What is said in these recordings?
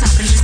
cosas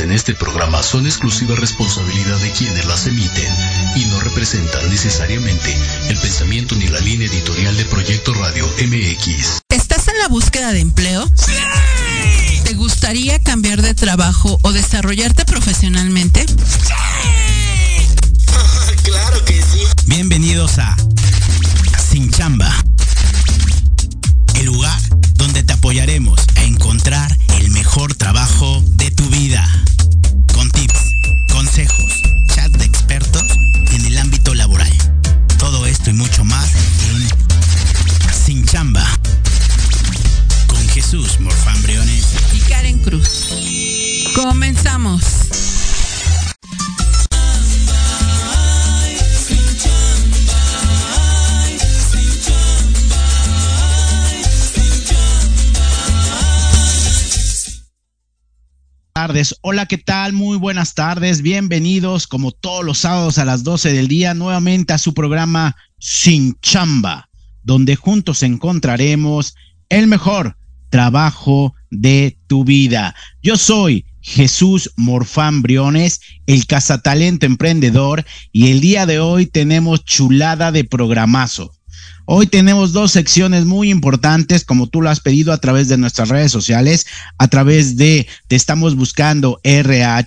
en este programa son exclusiva responsabilidad de quienes las emiten y no representan necesariamente el pensamiento ni la línea editorial de Proyecto Radio MX. ¿Estás en la búsqueda de empleo? ¡Sí! ¿Te gustaría cambiar de trabajo o desarrollarte profesionalmente? ¡Sí! claro que sí. Bienvenidos a Sin Chamba. El lugar te apoyaremos a encontrar el mejor trabajo de tu vida. Con tips, consejos, chat de expertos en el ámbito laboral. Todo esto y mucho más en Sin Chamba. Con Jesús Morfambriones y Karen Cruz. Comenzamos. Tardes. Hola, ¿qué tal? Muy buenas tardes. Bienvenidos, como todos los sábados a las 12 del día, nuevamente a su programa Sin Chamba, donde juntos encontraremos el mejor trabajo de tu vida. Yo soy Jesús Morfán Briones, el cazatalento emprendedor, y el día de hoy tenemos chulada de programazo. Hoy tenemos dos secciones muy importantes, como tú lo has pedido a través de nuestras redes sociales, a través de te estamos buscando rh@gmail.com,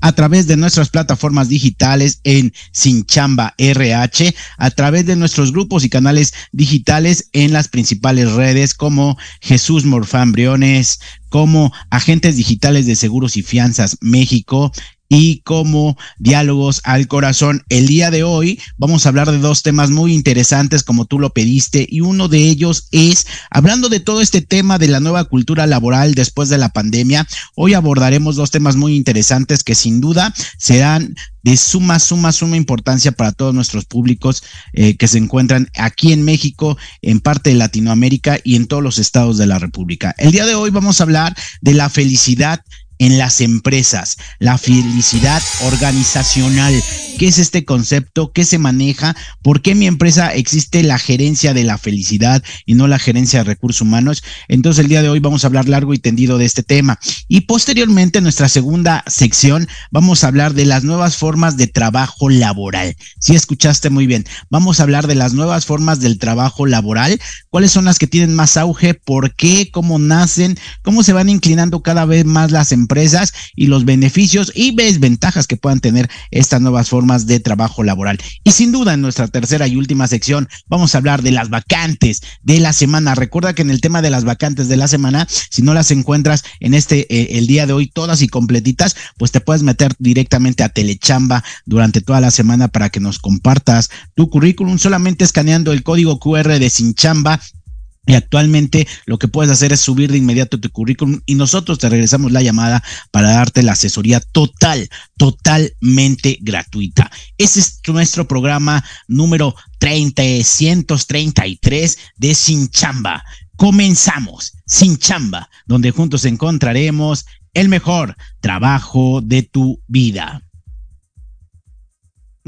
a través de nuestras plataformas digitales en Sinchamba RH, a través de nuestros grupos y canales digitales en las principales redes como Jesús Morfán Briones, como Agentes Digitales de Seguros y Fianzas México y como diálogos al corazón. El día de hoy vamos a hablar de dos temas muy interesantes como tú lo pediste y uno de ellos es hablando de todo este tema de la nueva cultura laboral después de la pandemia. Hoy abordaremos dos temas muy interesantes que sin duda serán de suma, suma, suma importancia para todos nuestros públicos eh, que se encuentran aquí en México, en parte de Latinoamérica y en todos los estados de la República. El día de hoy vamos a hablar de la felicidad en las empresas, la felicidad organizacional. ¿Qué es este concepto? ¿Qué se maneja? ¿Por qué en mi empresa existe la gerencia de la felicidad y no la gerencia de recursos humanos? Entonces el día de hoy vamos a hablar largo y tendido de este tema. Y posteriormente en nuestra segunda sección vamos a hablar de las nuevas formas de trabajo laboral. Si escuchaste muy bien, vamos a hablar de las nuevas formas del trabajo laboral, cuáles son las que tienen más auge, por qué, cómo nacen, cómo se van inclinando cada vez más las empresas empresas y los beneficios y desventajas que puedan tener estas nuevas formas de trabajo laboral. Y sin duda en nuestra tercera y última sección vamos a hablar de las vacantes de la semana. Recuerda que en el tema de las vacantes de la semana, si no las encuentras en este eh, el día de hoy todas y completitas, pues te puedes meter directamente a Telechamba durante toda la semana para que nos compartas tu currículum solamente escaneando el código QR de Sinchamba y actualmente lo que puedes hacer es subir de inmediato tu currículum y nosotros te regresamos la llamada para darte la asesoría total, totalmente gratuita. Ese es nuestro programa número 333 de Sin Chamba. Comenzamos Sin Chamba, donde juntos encontraremos el mejor trabajo de tu vida.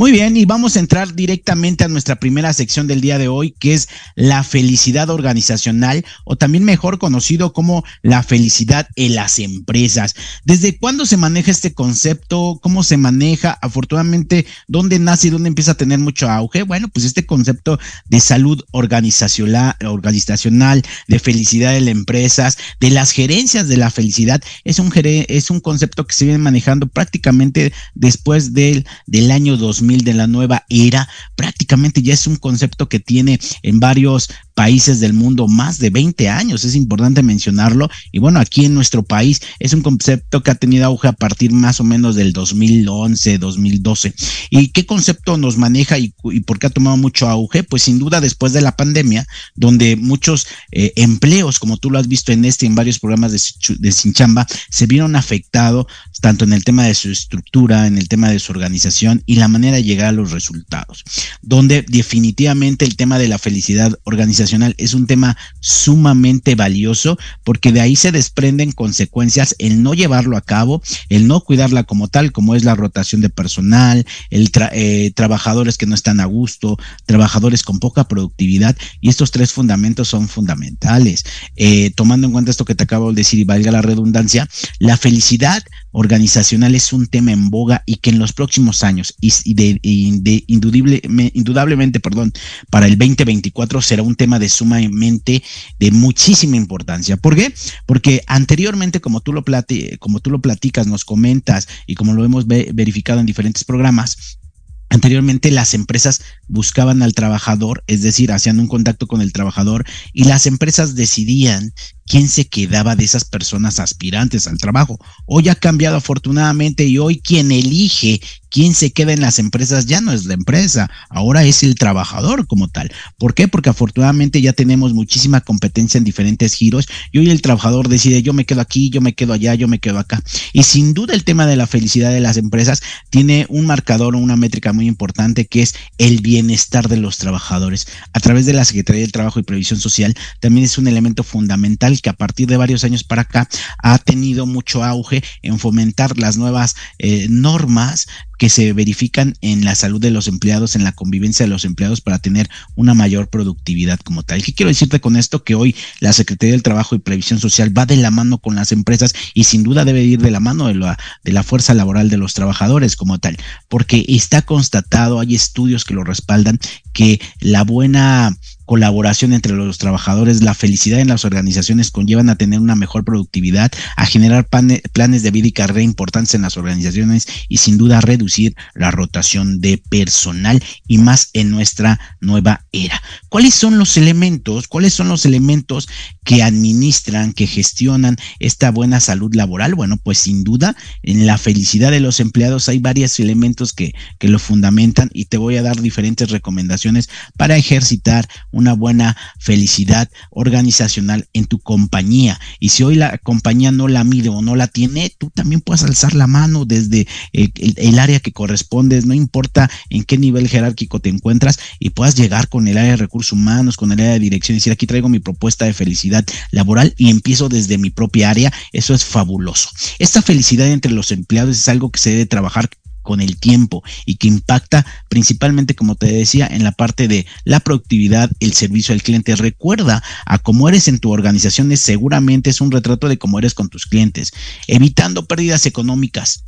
Muy bien, y vamos a entrar directamente a nuestra primera sección del día de hoy, que es la felicidad organizacional, o también mejor conocido como la felicidad en las empresas. ¿Desde cuándo se maneja este concepto? ¿Cómo se maneja? Afortunadamente, ¿dónde nace y dónde empieza a tener mucho auge? Bueno, pues este concepto de salud organizacional, organizacional de felicidad en las empresas, de las gerencias de la felicidad, es un, es un concepto que se viene manejando prácticamente después del, del año 2000 de la nueva era, prácticamente ya es un concepto que tiene en varios países del mundo más de 20 años, es importante mencionarlo. Y bueno, aquí en nuestro país es un concepto que ha tenido auge a partir más o menos del 2011, 2012. ¿Y qué concepto nos maneja y, por qué ha tomado mucho auge? Pues sin duda después de la pandemia, donde muchos eh, empleos, como tú lo has visto en este y en varios programas de, de Sinchamba, se vieron afectados tanto en el tema de su estructura, en el tema de su organización y la manera de llegar a los resultados, donde definitivamente el tema de la felicidad organizacional es un tema sumamente valioso porque de ahí se desprenden consecuencias el no llevarlo a cabo, el no cuidarla como tal, como es la rotación de personal, el eh, trabajadores que no están a gusto, trabajadores con poca productividad y estos tres fundamentos son fundamentales. Eh, tomando en cuenta esto que te acabo de decir y valga la redundancia, la felicidad organizacional es un tema en boga y que en los próximos años y de, indudablemente, perdón, para el 2024 será un tema de sumamente, de muchísima importancia. ¿Por qué? Porque anteriormente, como tú lo, como tú lo platicas, nos comentas y como lo hemos verificado en diferentes programas, Anteriormente las empresas buscaban al trabajador, es decir, hacían un contacto con el trabajador y las empresas decidían quién se quedaba de esas personas aspirantes al trabajo. Hoy ha cambiado afortunadamente y hoy quien elige quién se queda en las empresas ya no es la empresa, ahora es el trabajador como tal. ¿Por qué? Porque afortunadamente ya tenemos muchísima competencia en diferentes giros y hoy el trabajador decide yo me quedo aquí, yo me quedo allá, yo me quedo acá. Y sin duda el tema de la felicidad de las empresas tiene un marcador o una métrica muy importante que es el bienestar de los trabajadores. A través de la Secretaría del Trabajo y Previsión Social también es un elemento fundamental que a partir de varios años para acá ha tenido mucho auge en fomentar las nuevas eh, normas que se verifican en la salud de los empleados, en la convivencia de los empleados para tener una mayor productividad como tal. ¿Qué quiero decirte con esto? Que hoy la Secretaría del Trabajo y Previsión Social va de la mano con las empresas y sin duda debe ir de la mano de la, de la fuerza laboral de los trabajadores como tal, porque está constatado, hay estudios que lo respaldan, que la buena colaboración entre los trabajadores, la felicidad en las organizaciones conllevan a tener una mejor productividad, a generar planes de vida y carrera importantes en las organizaciones y sin duda reducir la rotación de personal y más en nuestra nueva era. ¿Cuáles son los elementos? ¿Cuáles son los elementos que administran, que gestionan esta buena salud laboral? Bueno, pues sin duda en la felicidad de los empleados hay varios elementos que, que lo fundamentan y te voy a dar diferentes recomendaciones para ejercitar una buena felicidad organizacional en tu compañía. Y si hoy la compañía no la mide o no la tiene, tú también puedes alzar la mano desde eh, el, área que correspondes, no importa en qué nivel jerárquico te encuentras y puedas llegar con el área de recursos humanos, con el área de dirección y decir, aquí traigo mi propuesta de felicidad laboral y empiezo desde mi propia área. Eso es fabuloso. Esta felicidad entre los empleados es algo que se debe trabajar con el tiempo y que impacta principalmente, como te decía, en la parte de la productividad, el servicio al cliente. Recuerda a cómo eres en tu organización, es, seguramente es un retrato de cómo eres con tus clientes, evitando pérdidas económicas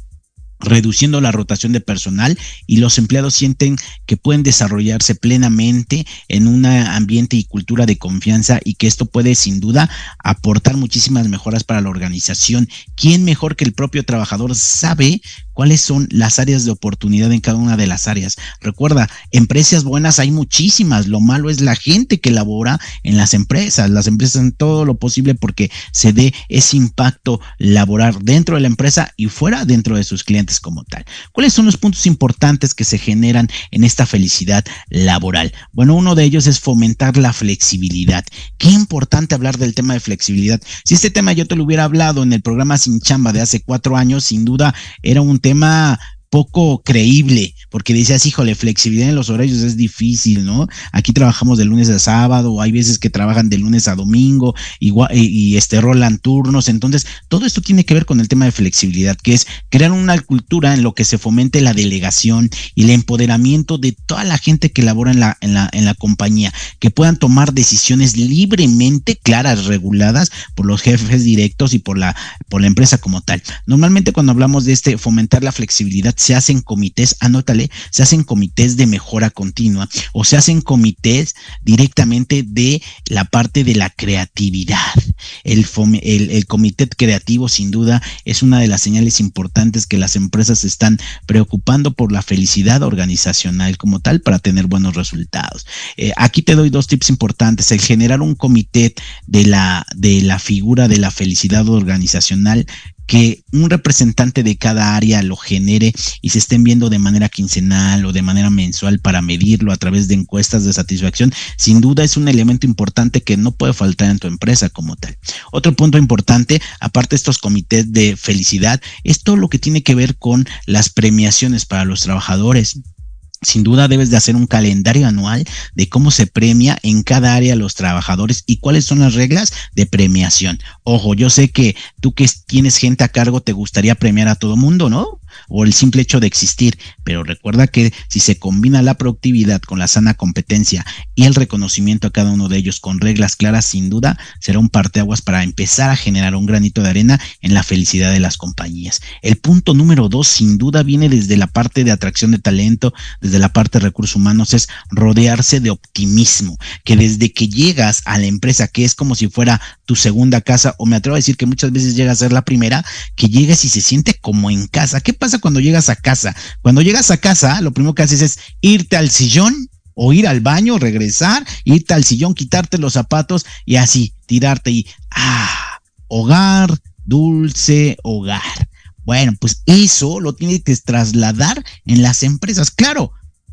reduciendo la rotación de personal y los empleados sienten que pueden desarrollarse plenamente en un ambiente y cultura de confianza y que esto puede sin duda aportar muchísimas mejoras para la organización. ¿Quién mejor que el propio trabajador sabe cuáles son las áreas de oportunidad en cada una de las áreas. Recuerda, empresas buenas hay muchísimas, lo malo es la gente que labora en las empresas. Las empresas hacen todo lo posible porque se dé ese impacto laboral dentro de la empresa y fuera dentro de sus clientes como tal. ¿Cuáles son los puntos importantes que se generan en esta felicidad laboral? Bueno, uno de ellos es fomentar la flexibilidad. Qué importante hablar del tema de flexibilidad. Si este tema yo te lo hubiera hablado en el programa Sin Chamba de hace cuatro años, sin duda era un tema poco creíble, porque decías, híjole, flexibilidad en los horarios es difícil, ¿no? Aquí trabajamos de lunes a sábado, hay veces que trabajan de lunes a domingo, igual, y, este rolan turnos, entonces todo esto tiene que ver con el tema de flexibilidad, que es crear una cultura en lo que se fomente la delegación y el empoderamiento de toda la gente que labora en la, en la, en la compañía, que puedan tomar decisiones libremente claras, reguladas por los jefes directos y por la, por la empresa como tal. Normalmente cuando hablamos de este fomentar la flexibilidad, se hacen comités, anótale, se hacen comités de mejora continua o se hacen comités directamente de la parte de la creatividad. El, comité creativo sin duda es una de las señales importantes que las empresas están preocupando por la felicidad organizacional como tal para tener buenos resultados. Eh, aquí te doy dos tips importantes. El generar un comité de la, de la figura de la felicidad organizacional que un representante de cada área lo genere y se estén viendo de manera quincenal o de manera mensual para medirlo a través de encuestas de satisfacción, sin duda es un elemento importante que no puede faltar en tu empresa como tal. Otro punto importante, aparte de estos comités de felicidad, es todo lo que tiene que ver con las premiaciones para los trabajadores sin duda debes de hacer un calendario anual de cómo se premia en cada área los trabajadores y cuáles son las reglas de premiación. Ojo, yo sé que tú que tienes gente a cargo te gustaría premiar a todo mundo, ¿no? O el simple hecho de existir, pero recuerda que si se combina la productividad con la sana competencia y el reconocimiento a cada uno de ellos con reglas claras, sin duda será un parteaguas para empezar a generar un granito de arena en la felicidad de las compañías. El punto número dos, sin duda, viene desde la parte de atracción de talento, desde la parte de recursos humanos, es rodearse de optimismo, que desde que llegas a la empresa, que es como si fuera tu segunda casa, o me atrevo a decir que muchas veces llega a ser la primera, que llegues y se siente como en casa. ¿Qué pasa cuando llegas a casa? Cuando llegas a casa, lo primero que haces es irte al sillón o ir al baño, regresar, irte al sillón, quitarte los zapatos y así tirarte y ah, hogar, dulce hogar. Bueno, pues eso lo tienes que trasladar en las empresas. Claro,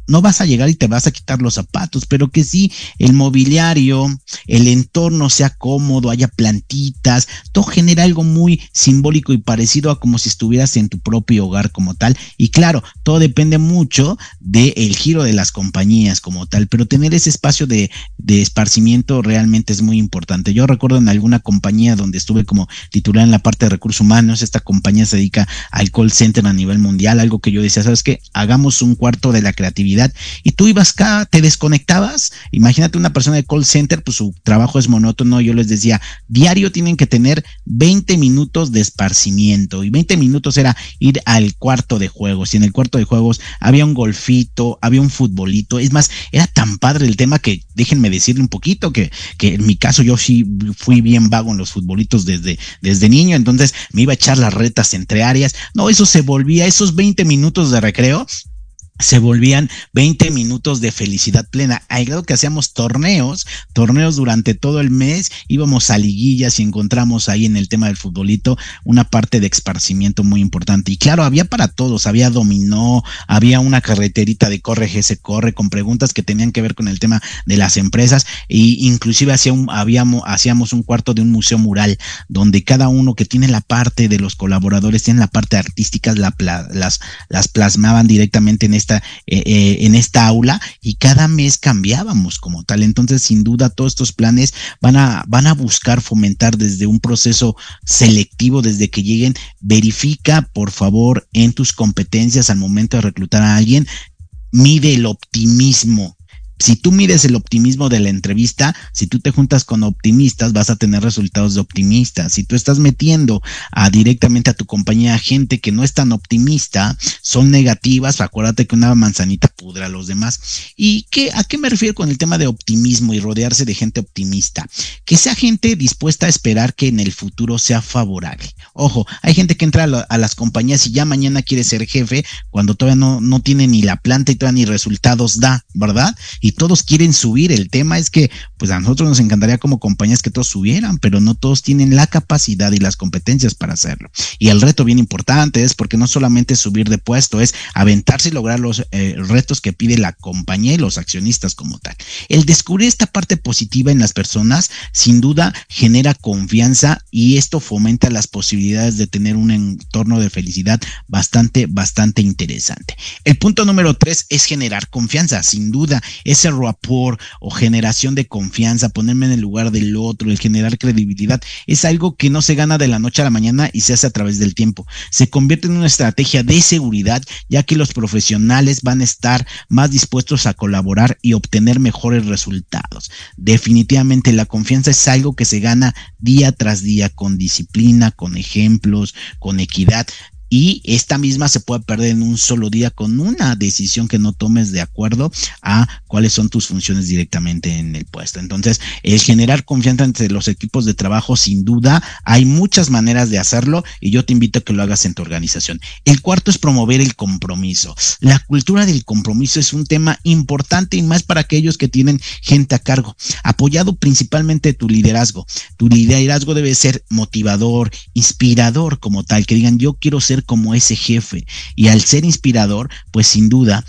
no vas a llegar y te vas a quitar los zapatos, pero que sí el mobiliario, el entorno sea cómodo, haya plantitas, todo genera algo muy simbólico y parecido a como si estuvieras en tu propio hogar como tal. Y claro, todo depende mucho del giro de las compañías como tal, pero tener ese espacio de, de esparcimiento realmente es muy importante. Yo recuerdo en alguna compañía donde estuve como titular en la parte de recursos humanos, esta compañía se dedica al call center a nivel mundial, algo que yo decía, ¿sabes qué? Hagamos un cuarto de la creatividad y tú ibas acá, te desconectabas. Imagínate una persona de call center, pues su trabajo es monótono. Yo les decía, diario tienen que tener 20 minutos de esparcimiento y 20 minutos era ir al cuarto de juegos y en el cuarto de juegos había un golfito, había un futbolito. Es más, era tan padre el tema que déjenme decirle un poquito que, que en mi caso yo sí fui bien vago en los futbolitos desde, desde niño, entonces me iba a echar las retas entre áreas. No, eso se volvía, esos 20 minutos de recreo se volvían 20 minutos de felicidad plena. Hay grado que hacíamos torneos, torneos durante todo el mes, íbamos a liguillas y encontramos ahí en el tema del futbolito una parte de esparcimiento muy importante. Y claro, había para todos, había dominó, había una carreterita de corre se corre con preguntas que tenían que ver con el tema de las empresas e inclusive hacía un, habíamos, hacíamos un cuarto de un museo mural donde cada uno que tiene la parte de los colaboradores tiene la parte artística, la, las, las plasmaban directamente en este eh, eh, en esta aula y cada mes cambiábamos como tal. Entonces, sin duda, todos estos planes van a, van a buscar fomentar desde un proceso selectivo, desde que lleguen, verifica, por favor, en tus competencias al momento de reclutar a alguien, mide el optimismo si tú mides el optimismo de la entrevista, si tú te juntas con optimistas, vas a tener resultados de optimistas. Si tú estás metiendo a, directamente a tu compañía gente que no es tan optimista, son negativas, acuérdate que una manzanita pudra a los demás. ¿Y qué, a qué me refiero con el tema de optimismo y rodearse de gente optimista? Que sea gente dispuesta a esperar que en el futuro sea favorable. Ojo, hay gente que entra a, las compañías y ya mañana quiere ser jefe cuando todavía no, no tiene ni la planta y todavía ni resultados da, ¿verdad? Todos quieren subir. El tema es que, pues a nosotros nos encantaría como compañías que todos subieran, pero no todos tienen la capacidad y las competencias para hacerlo. Y el reto bien importante es porque no solamente subir de puesto, es aventarse y lograr los eh, retos que pide la compañía y los accionistas como tal. El descubrir esta parte positiva en las personas, sin duda, genera confianza y esto fomenta las posibilidades de tener un entorno de felicidad bastante, bastante interesante. El punto número tres es generar confianza, sin duda, es ese rapport o generación de confianza, ponerme en el lugar del otro, el generar credibilidad, es algo que no se gana de la noche a la mañana y se hace a través del tiempo. Se convierte en una estrategia de seguridad, ya que los profesionales van a estar más dispuestos a colaborar y obtener mejores resultados. Definitivamente la confianza es algo que se gana día tras día con disciplina, con ejemplos, con equidad y esta misma se puede perder en un solo día con una decisión que no tomes de acuerdo a cuáles son tus funciones directamente en el puesto. Entonces, el generar confianza entre los equipos de trabajo, sin duda, hay muchas maneras de hacerlo y yo te invito a que lo hagas en tu organización. El cuarto es promover el compromiso. La cultura del compromiso es un tema importante y más para aquellos que tienen gente a cargo, apoyado principalmente tu liderazgo. Tu liderazgo debe ser motivador, inspirador como tal, que digan yo quiero ser como ese jefe. Y al ser inspirador, pues sin duda,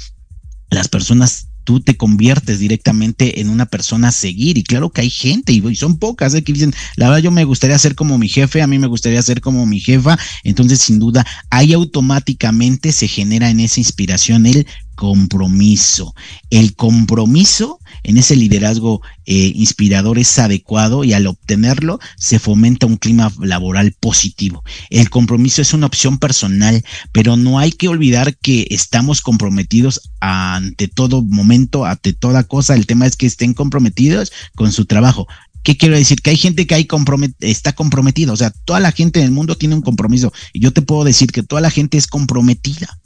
las personas tú te conviertes directamente en una persona a seguir. Y claro que hay gente, y son pocas, ¿eh? que dicen, la verdad yo me gustaría ser como mi jefe, a mí me gustaría ser como mi jefa. Entonces, sin duda, ahí automáticamente se genera en esa inspiración el compromiso. El compromiso en ese liderazgo eh, inspirador es adecuado y al obtenerlo se fomenta un clima laboral positivo. El compromiso es una opción personal, pero no hay que olvidar que estamos comprometidos ante todo momento, ante toda cosa. El tema es que estén comprometidos con su trabajo. ¿Qué quiero decir? Que hay gente que está comprometida, o sea, toda la gente en el mundo tiene un compromiso y yo te puedo decir que toda la gente es comprometida.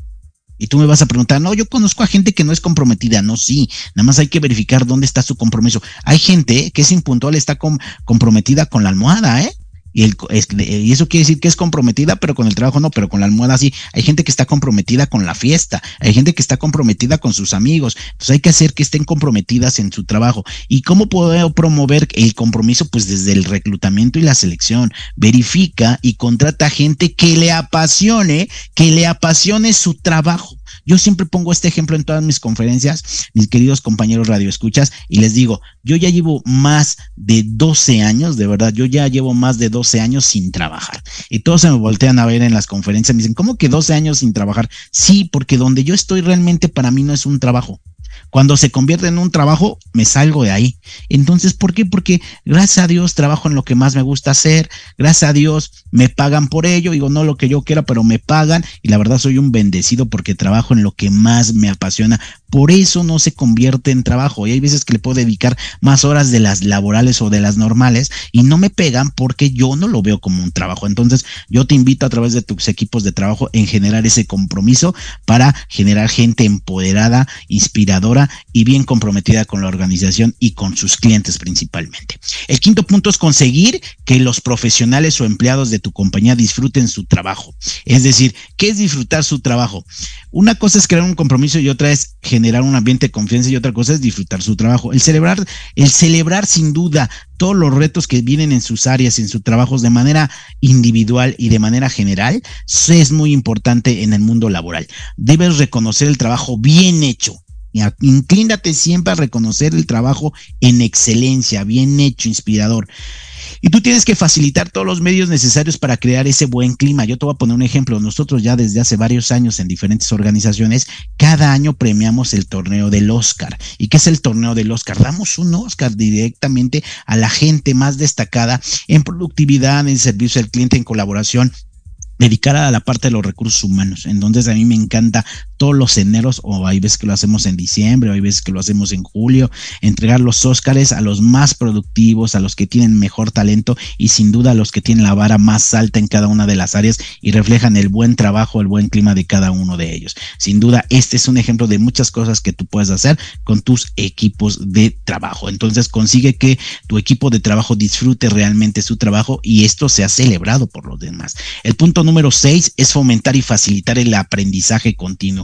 Y tú me vas a preguntar, no, yo conozco a gente que no es comprometida. No, sí, nada más hay que verificar dónde está su compromiso. Hay gente que es impuntual, está comprometida con la almohada, ¿eh? Y, y eso quiere decir que es comprometida, pero con el trabajo no, pero con la almohada sí. Hay gente que está comprometida con la fiesta, hay gente que está comprometida con sus amigos. Entonces hay que hacer que estén comprometidas en su trabajo. ¿Y cómo puedo promover el compromiso? Pues desde el reclutamiento y la selección. Verifica y contrata gente que le apasione, que le apasione su trabajo Yo siempre pongo este ejemplo en todas mis conferencias, mis queridos compañeros radioescuchas, y les digo, yo ya llevo más de 12 años, de verdad, yo ya llevo más de 12 años sin trabajar. Y todos se me voltean a ver en las conferencias, me dicen, ¿cómo que 12 años sin trabajar? Sí, porque donde yo estoy realmente para mí no es un trabajo. Cuando se convierte en un trabajo, me salgo de ahí. Entonces, ¿por qué? Porque gracias a Dios trabajo en lo que más me gusta hacer, gracias a Dios me pagan por ello, digo, no lo que yo quiera, pero me pagan y la verdad soy un bendecido porque trabajo en lo que más me apasiona. Por eso no se convierte en trabajo y hay veces que le puedo dedicar más horas de las laborales o de las normales y no me pegan porque yo no lo veo como un trabajo. Entonces, yo te invito a través de tus equipos de trabajo en generar ese compromiso para generar gente empoderada, inspiradora y bien comprometida con la organización y con sus clientes principalmente. El quinto punto es conseguir que los profesionales o empleados de tu compañía disfruten su trabajo. Es decir, ¿qué es disfrutar su trabajo? Una cosa es crear un compromiso y otra es generar un ambiente de confianza y otra cosa es disfrutar su trabajo. El celebrar, el celebrar sin duda todos los retos que vienen en sus áreas, en sus trabajos de manera individual y de manera general, es muy importante en el mundo laboral. Debes reconocer el trabajo bien hecho Inclínate siempre a reconocer el trabajo en excelencia, bien hecho, inspirador. Y tú tienes que facilitar todos los medios necesarios para crear ese buen clima. Yo te voy a poner un ejemplo. Nosotros ya desde hace varios años en diferentes organizaciones, cada año premiamos el torneo del Oscar. ¿Y qué es el torneo del Oscar? Damos un Oscar directamente a la gente más destacada en productividad, en servicio al cliente, en colaboración dedicada a la parte de los recursos humanos. Entonces a mí me encanta todos los eneros, o hay veces que lo hacemos en diciembre, o hay veces que lo hacemos en julio, entregar los Óscares a los más productivos, a los que tienen mejor talento y sin duda a los que tienen la vara más alta en cada una de las áreas y reflejan el buen trabajo, el buen clima de cada uno de ellos. Sin duda, este es un ejemplo de muchas cosas que tú puedes hacer con tus equipos de trabajo. Entonces consigue que tu equipo de trabajo disfrute realmente su trabajo y esto sea celebrado por los demás. El punto número seis es fomentar y facilitar el aprendizaje continuo.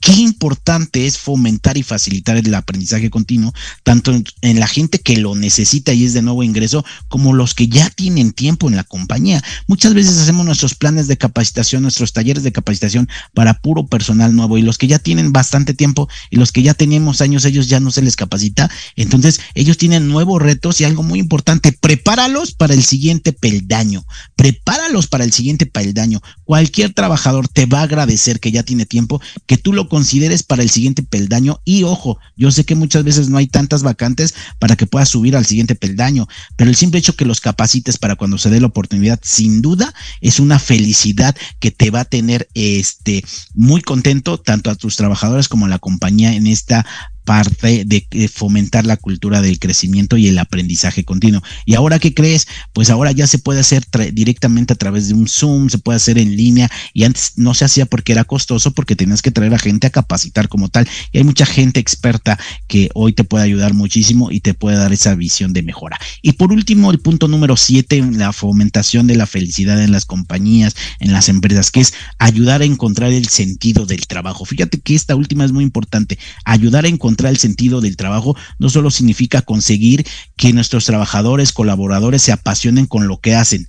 Qué importante es fomentar y facilitar el aprendizaje continuo, tanto en, la gente que lo necesita y es de nuevo ingreso, como los que ya tienen tiempo en la compañía. Muchas veces hacemos nuestros planes de capacitación, nuestros talleres de capacitación para puro personal nuevo y los que ya tienen bastante tiempo y los que ya tenemos años, ellos ya no se les capacita. Entonces, ellos tienen nuevos retos y algo muy importante, prepáralos para el siguiente peldaño, prepáralos para el siguiente peldaño. Cualquier trabajador te va a agradecer que ya tiene tiempo, que tú lo consideres para el siguiente peldaño. Y ojo, yo sé que muchas veces no hay tantas vacantes para que puedas subir al siguiente peldaño, pero el simple hecho que los capacites para cuando se dé la oportunidad, sin duda, es una felicidad que te va a tener este muy contento tanto a tus trabajadores como a la compañía en esta parte de, fomentar la cultura del crecimiento y el aprendizaje continuo. ¿Y ahora qué crees? Pues ahora ya se puede hacer directamente a través de un Zoom, se puede hacer en línea y antes no se hacía porque era costoso, porque tenías que traer a gente a capacitar como tal. Y hay mucha gente experta que hoy te puede ayudar muchísimo y te puede dar esa visión de mejora. Y por último, el punto número siete, la fomentación de la felicidad en las compañías, en las empresas, que es ayudar a encontrar el sentido del trabajo. Fíjate que esta última es muy importante, ayudar a encontrar el sentido del trabajo no solo significa conseguir que nuestros trabajadores, colaboradores se apasionen con lo que hacen.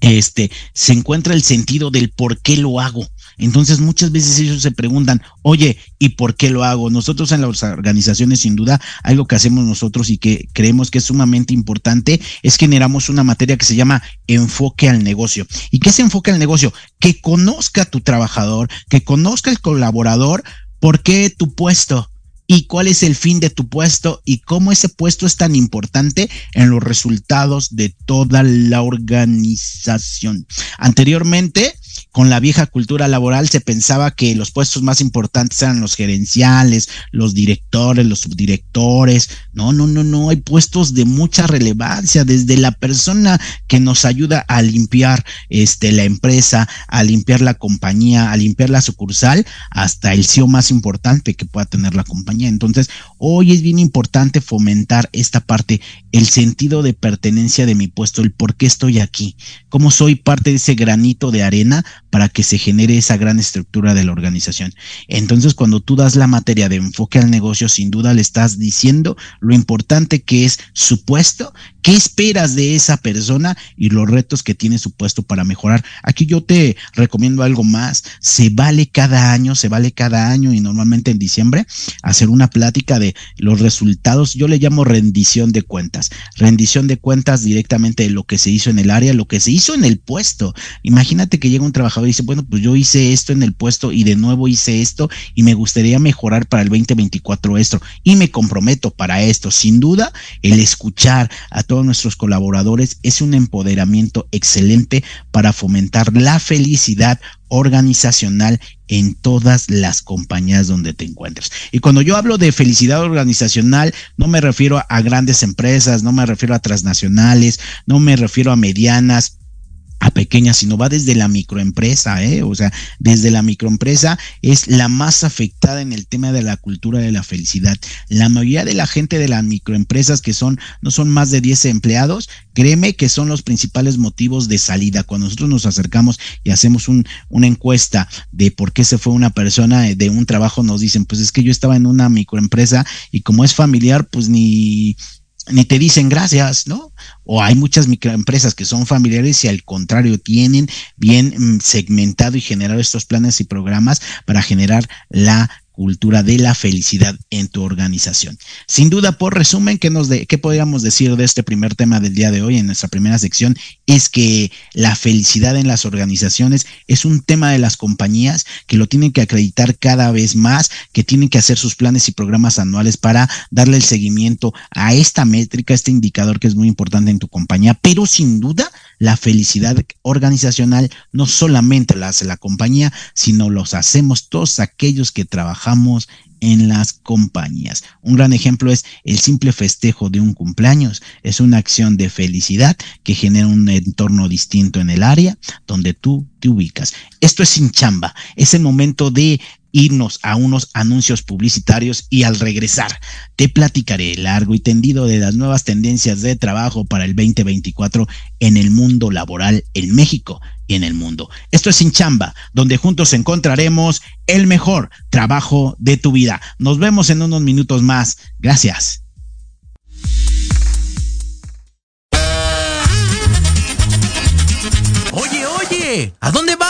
Este, se encuentra el sentido del por qué lo hago. Entonces muchas veces ellos se preguntan, oye, ¿y por qué lo hago? Nosotros en las organizaciones, sin duda, algo que hacemos nosotros y que creemos que es sumamente importante es generamos una materia que se llama enfoque al negocio. ¿Y qué es enfoque al negocio? Que conozca tu trabajador, que conozca el colaborador, por qué tu puesto, y cuál es el fin de tu puesto y cómo ese puesto es tan importante en los resultados de toda la organización. Anteriormente, con la vieja cultura laboral se pensaba que los puestos más importantes eran los gerenciales, los directores, los subdirectores. No, no, no, no, hay puestos de mucha relevancia, desde la persona que nos ayuda a limpiar este, la empresa, a limpiar la compañía, a limpiar la sucursal, hasta el CEO más importante que pueda tener la compañía. Entonces, hoy es bien importante fomentar esta parte, el sentido de pertenencia de mi puesto, el por qué estoy aquí, cómo soy parte de ese granito de arena para que se genere esa gran estructura de la organización. Entonces, cuando tú das la materia de enfoque al negocio, sin duda le estás diciendo lo importante que es su puesto, qué esperas de esa persona y los retos que tiene su puesto para mejorar. Aquí yo te recomiendo algo más. Se vale cada año, se vale cada año y normalmente en diciembre hacer una plática de los resultados. Yo le llamo rendición de cuentas. Rendición de cuentas directamente de lo que se hizo en el área, lo que se hizo en el puesto. Imagínate que llega un trabajador y dice, bueno, pues yo hice esto en el puesto y de nuevo hice esto y me gustaría mejorar para el 2024 esto y me comprometo para esto. Sin duda, el escuchar a todos nuestros colaboradores es un empoderamiento excelente para fomentar la felicidad organizacional en todas las compañías donde te encuentres. Y cuando yo hablo de felicidad organizacional, no me refiero a grandes empresas, no me refiero a transnacionales, no me refiero a medianas, a pequeña, sino va desde la microempresa, ¿eh? O sea, desde la microempresa es la más afectada en el tema de la cultura de la felicidad. La mayoría de la gente de las microempresas que son, no son más de 10 empleados, créeme que son los principales motivos de salida. Cuando nosotros nos acercamos y hacemos un, una encuesta de por qué se fue una persona de un trabajo, nos dicen, pues es que yo estaba en una microempresa y como es familiar, pues ni, ni te dicen gracias, ¿no? O hay muchas microempresas que son familiares y al contrario tienen bien mm, segmentado y generado estos planes y programas para generar la cultura de la felicidad en tu organización. Sin duda, por resumen, ¿qué, nos de, ¿qué podríamos decir de este primer tema del día de hoy en nuestra primera sección? Es que la felicidad en las organizaciones es un tema de las compañías que lo tienen que acreditar cada vez más, que tienen que hacer sus planes y programas anuales para darle el seguimiento a esta métrica, este indicador que es muy importante en tu compañía, pero sin duda la felicidad organizacional no solamente la hace la compañía, sino los hacemos todos aquellos que trabajamos en las compañías. Un gran ejemplo es el simple festejo de un cumpleaños. Es una acción de felicidad que genera un entorno distinto en el área donde tú te ubicas. Esto es sin chamba. Es el momento de irnos a unos anuncios publicitarios y al regresar te platicaré largo y tendido de las nuevas tendencias de trabajo para el 2024 en el mundo laboral en México y en el mundo. Esto es Sin Chamba, donde juntos encontraremos el mejor trabajo de tu vida. Nos vemos en unos minutos más. Gracias. Oye, oye, ¿a dónde vas?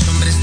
Los hombres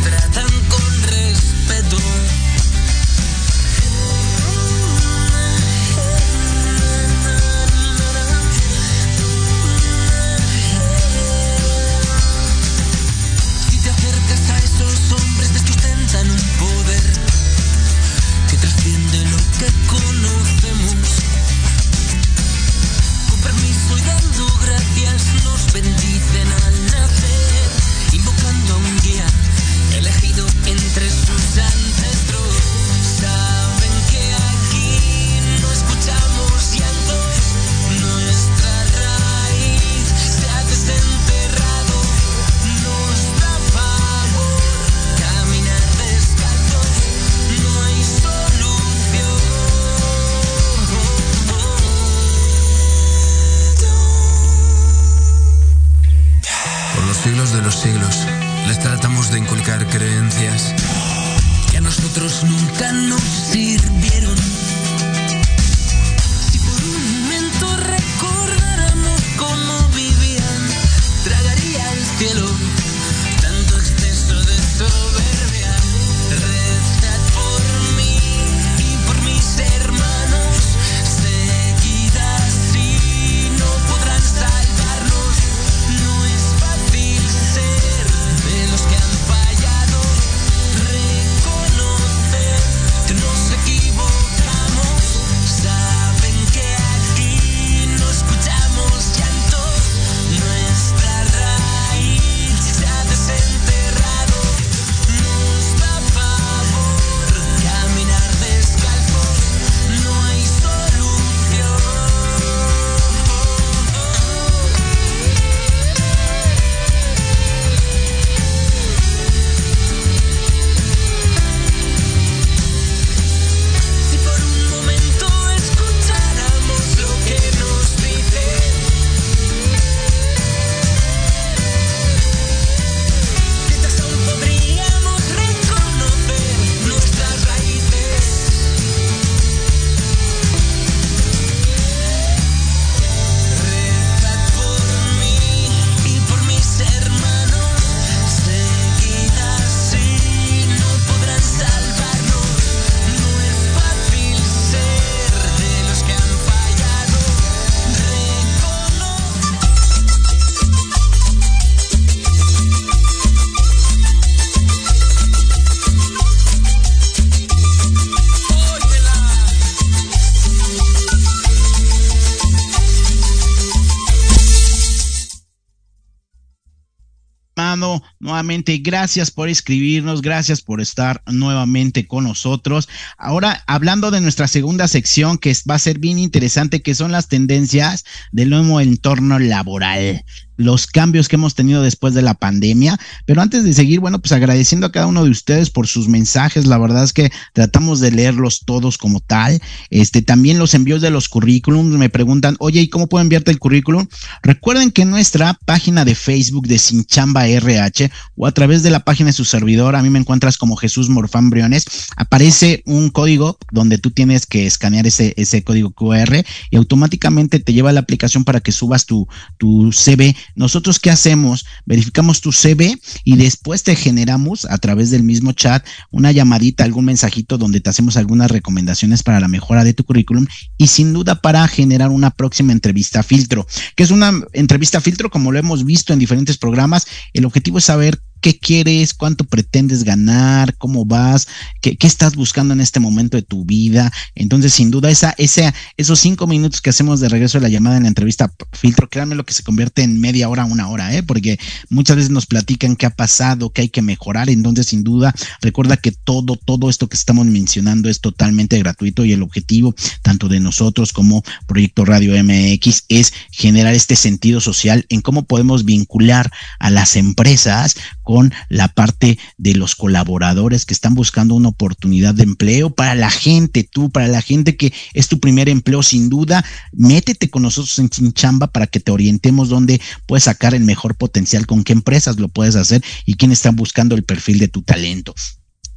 nuevamente gracias por escribirnos, gracias por estar nuevamente con nosotros. Ahora, hablando de nuestra segunda sección, que va a ser bien interesante, que son las tendencias del nuevo entorno laboral los cambios que hemos tenido después de la pandemia. Pero antes de seguir, bueno, pues agradeciendo a cada uno de ustedes por sus mensajes. La verdad es que tratamos de leerlos todos como tal. Este, también los envíos de los currículums me preguntan, oye, ¿y cómo puedo enviarte el currículum? Recuerden que nuestra página de Facebook de Sinchamba RH o a través de la página de su servidor, a mí me encuentras como Jesús Morfán Briones, aparece un código donde tú tienes que escanear ese, ese código QR y automáticamente te lleva a la aplicación para que subas tu, tu CV nosotros, ¿qué hacemos? Verificamos tu CV y después te generamos a través del mismo chat una llamadita, algún mensajito donde te hacemos algunas recomendaciones para la mejora de tu currículum y sin duda para generar una próxima entrevista filtro, que es una entrevista filtro como lo hemos visto en diferentes programas. El objetivo es saber qué quieres, cuánto pretendes ganar, cómo vas, qué, estás buscando en este momento de tu vida. Entonces, sin duda, esa, ese, esos cinco minutos que hacemos de regreso de la llamada en la entrevista filtro, créanme lo que se convierte en media hora, una hora, ¿eh? porque muchas veces nos platican qué ha pasado, qué hay que mejorar. Entonces, sin duda, recuerda que todo, todo esto que estamos mencionando es totalmente gratuito y el objetivo, tanto de nosotros como Proyecto Radio MX, es generar este sentido social en cómo podemos vincular a las empresas con la parte de los colaboradores que están buscando una oportunidad de empleo para la gente, tú, para la gente que es tu primer empleo, sin duda, métete con nosotros en Chamba para que te orientemos dónde puedes sacar el mejor potencial, con qué empresas lo puedes hacer y quién está buscando el perfil de tu talento.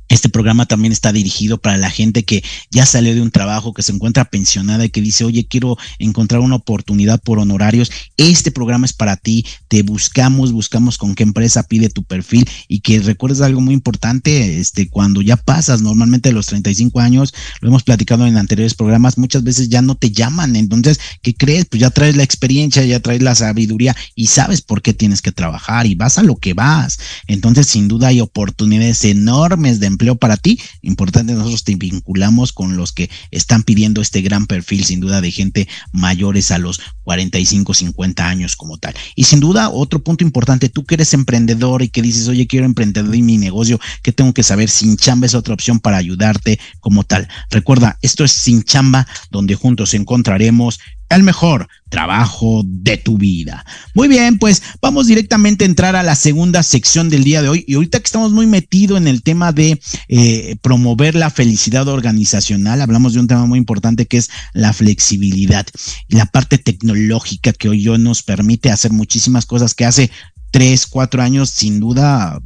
Este programa también está dirigido para la gente que ya salió de un trabajo, que se encuentra pensionada y que dice, oye, quiero encontrar una oportunidad por honorarios. Este programa es para ti. Te buscamos, buscamos con qué empresa pide tu perfil y que recuerdes algo muy importante, este, cuando ya pasas normalmente los 35 años, lo hemos platicado en anteriores programas, muchas veces ya no te llaman. Entonces, ¿qué crees? Pues ya traes la experiencia, ya traes la sabiduría y sabes por qué tienes que trabajar y vas a lo que vas. Entonces, sin duda hay oportunidades enormes de empleo para ti. Importante, nosotros te vinculamos con los que están pidiendo este gran perfil, sin duda, de gente mayores a los 45, 50 años como tal. Y sin duda, otro punto importante, tú que eres emprendedor y que dices, oye, quiero emprender en mi negocio, ¿qué tengo que saber? Sin chamba es otra opción para ayudarte como tal. Recuerda, esto es Sin Chamba, donde juntos encontraremos el mejor trabajo de tu vida. Muy bien, pues vamos directamente a entrar a la segunda sección del día de hoy. Y ahorita que estamos muy metidos en el tema de eh, promover la felicidad organizacional, hablamos de un tema muy importante que es la flexibilidad y la parte tecnológica que hoy yo nos permite hacer muchísimas cosas que hace tres, cuatro años sin duda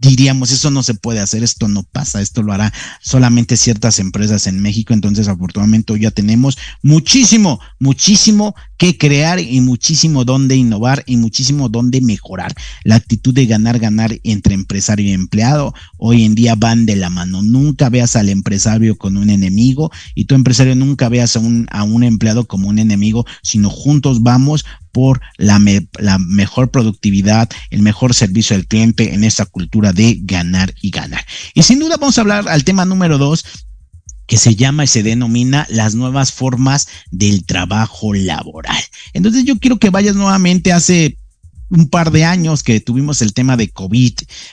diríamos, eso no se puede hacer, esto no pasa, esto lo hará solamente ciertas empresas en México. Entonces, afortunadamente, hoy ya tenemos muchísimo, muchísimo que crear y muchísimo donde innovar y muchísimo donde mejorar. La actitud de ganar, ganar entre empresario y empleado hoy en día van de la mano. Nunca veas al empresario con un enemigo y tu empresario nunca veas a un, a un empleado como un enemigo, sino juntos vamos por la, la mejor productividad, el mejor servicio al cliente en esta cultura de ganar y ganar. Y sin duda vamos a hablar al tema número dos, que se llama y se denomina las nuevas formas del trabajo laboral. Entonces yo quiero que vayas nuevamente hace un par de años que tuvimos el tema de COVID,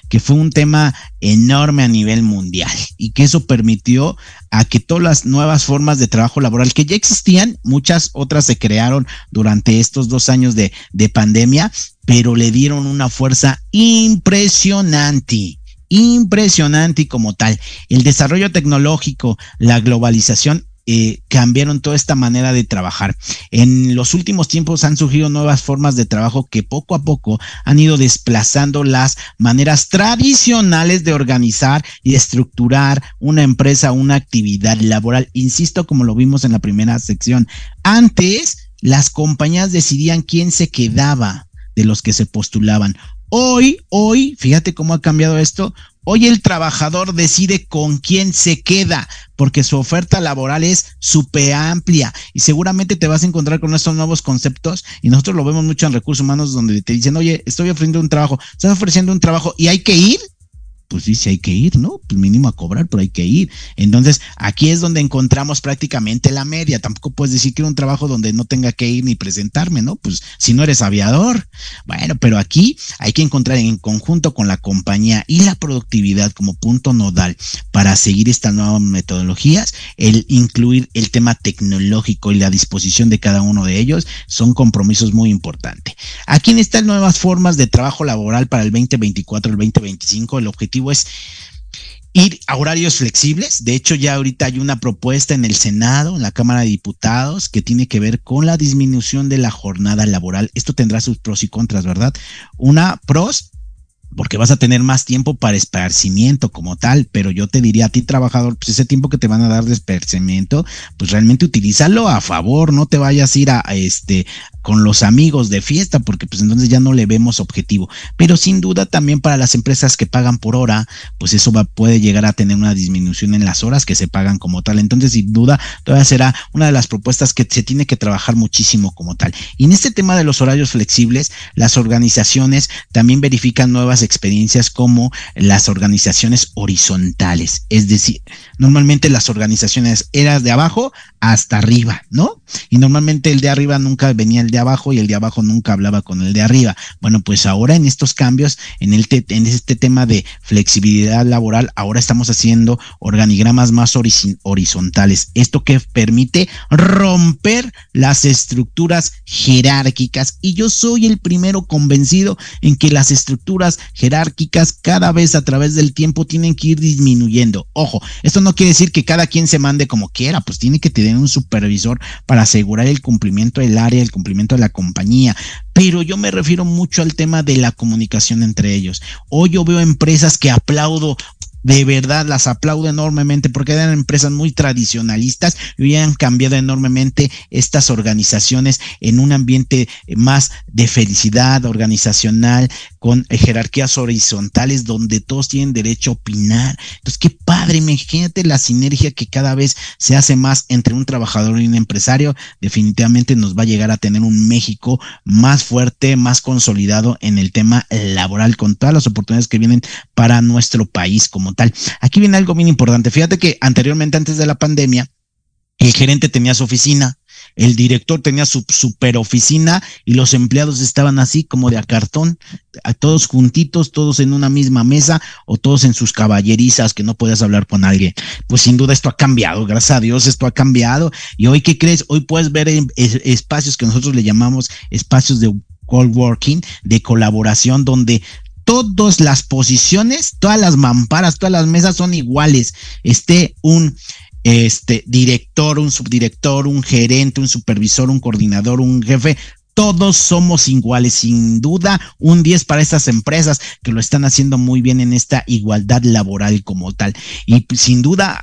que fue un tema enorme a nivel mundial y que eso permitió a que todas las nuevas formas de trabajo laboral que ya existían, muchas otras se crearon durante estos dos años de, de pandemia, pero le dieron una fuerza impresionante impresionante como tal. El desarrollo tecnológico, la globalización eh, cambiaron toda esta manera de trabajar. En los últimos tiempos han surgido nuevas formas de trabajo que poco a poco han ido desplazando las maneras tradicionales de organizar y estructurar una empresa, una actividad laboral. Insisto, como lo vimos en la primera sección, antes las compañías decidían quién se quedaba de los que se postulaban. Hoy, hoy, fíjate cómo ha cambiado esto. Hoy el trabajador decide con quién se queda, porque su oferta laboral es súper amplia y seguramente te vas a encontrar con estos nuevos conceptos y nosotros lo vemos mucho en recursos humanos donde te dicen, oye, estoy ofreciendo un trabajo, estás ofreciendo un trabajo y hay que ir. pues sí, sí hay que ir, ¿no? Pues mínimo a cobrar, pero hay que ir. Entonces, aquí es donde encontramos prácticamente la media. Tampoco puedes decir que un trabajo donde no tenga que ir ni presentarme, ¿no? Pues si no eres aviador. Bueno, pero aquí hay que encontrar en conjunto con la compañía y la productividad como punto nodal para seguir estas nuevas metodologías, el incluir el tema tecnológico y la disposición de cada uno de ellos son compromisos muy importantes. Aquí en estas nuevas formas de trabajo laboral para el 2024, el 2025, el objetivo es ir a horarios flexibles. De hecho, ya ahorita hay una propuesta en el Senado, en la Cámara de Diputados, que tiene que ver con la disminución de la jornada laboral. Esto tendrá sus pros y contras, ¿verdad? Una pros porque vas a tener más tiempo para esparcimiento como tal, pero yo te diría a ti trabajador, pues ese tiempo que te van a dar de esparcimiento, pues realmente utilízalo a favor, no te vayas a ir a, este con los amigos de fiesta, porque pues entonces ya no le vemos objetivo. Pero sin duda también para las empresas que pagan por hora, pues eso va, puede llegar a tener una disminución en las horas que se pagan como tal. Entonces, sin duda, todavía será una de las propuestas que se tiene que trabajar muchísimo como tal. Y en este tema de los horarios flexibles, las organizaciones también verifican nuevas experiencias como las organizaciones horizontales. Es decir, normalmente las organizaciones eran de abajo hasta arriba, ¿no? Y normalmente el de arriba nunca venía el de abajo y el de abajo nunca hablaba con el de arriba. Bueno, pues ahora en estos cambios, en, el en este tema de flexibilidad laboral, ahora estamos haciendo organigramas más horizontales. Esto que permite romper las estructuras jerárquicas. Y yo soy el primero convencido en que las estructuras jerárquicas cada vez a través del tiempo tienen que ir disminuyendo. Ojo, esto no quiere decir que cada quien se mande como quiera, pues tiene que tener un supervisor para asegurar el cumplimiento del área, el cumplimiento de la compañía. Pero yo me refiero mucho al tema de la comunicación entre ellos. Hoy yo veo empresas que aplaudo de verdad las aplaudo enormemente porque eran empresas muy tradicionalistas y han cambiado enormemente estas organizaciones en un ambiente más de felicidad organizacional con jerarquías horizontales donde todos tienen derecho a opinar. Entonces, qué padre, imagínate la sinergia que cada vez se hace más entre un trabajador y un empresario. Definitivamente nos va a llegar a tener un México más fuerte, más consolidado en el tema laboral con todas las oportunidades que vienen para nuestro país como tal. Aquí viene algo bien importante. Fíjate que anteriormente, antes de la pandemia, el gerente tenía su oficina, el director tenía su super oficina y los empleados estaban así como de a cartón, todos juntitos, todos en una misma mesa o todos en sus caballerizas que no podías hablar con alguien. Pues sin duda esto ha cambiado, gracias a Dios esto ha cambiado. Y hoy, ¿qué crees? Hoy puedes ver espacios que nosotros le llamamos espacios de coworking, de colaboración, donde todas las posiciones, todas las mamparas, todas las mesas son iguales. Esté un este director, un subdirector, un gerente, un supervisor, un coordinador, un jefe, todos somos iguales, sin duda, un 10 para estas empresas que lo están haciendo muy bien en esta igualdad laboral como tal. Y sin duda,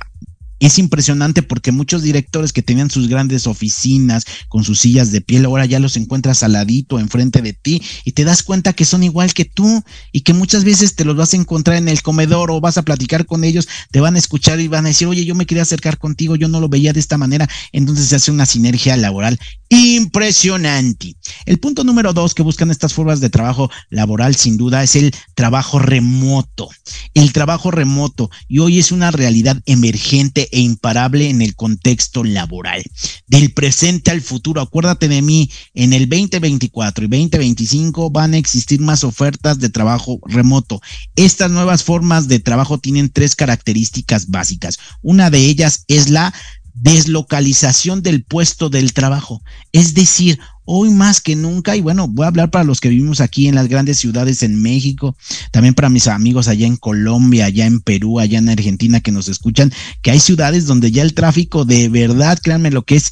es impresionante porque muchos directores que tenían sus grandes oficinas con sus sillas de piel, ahora ya los encuentras al ladito, enfrente de ti, y te das cuenta que son igual que tú y que muchas veces te los vas a encontrar en el comedor o vas a platicar con ellos, te van a escuchar y van a decir, oye, yo me quería acercar contigo, yo no lo veía de esta manera. Entonces se hace una sinergia laboral impresionante. El punto número dos que buscan estas formas de trabajo laboral, sin duda, es el trabajo remoto. El trabajo remoto, y hoy es una realidad emergente e imparable en el contexto laboral. Del presente al futuro, acuérdate de mí, en el 2024 y 2025 van a existir más ofertas de trabajo remoto. Estas nuevas formas de trabajo tienen tres características básicas. Una de ellas es la deslocalización del puesto del trabajo. Es decir, hoy más que nunca, y bueno, voy a hablar para los que vivimos aquí en las grandes ciudades en México, también para mis amigos allá en Colombia, allá en Perú, allá en Argentina que nos escuchan, que hay ciudades donde ya el tráfico de verdad, créanme lo que es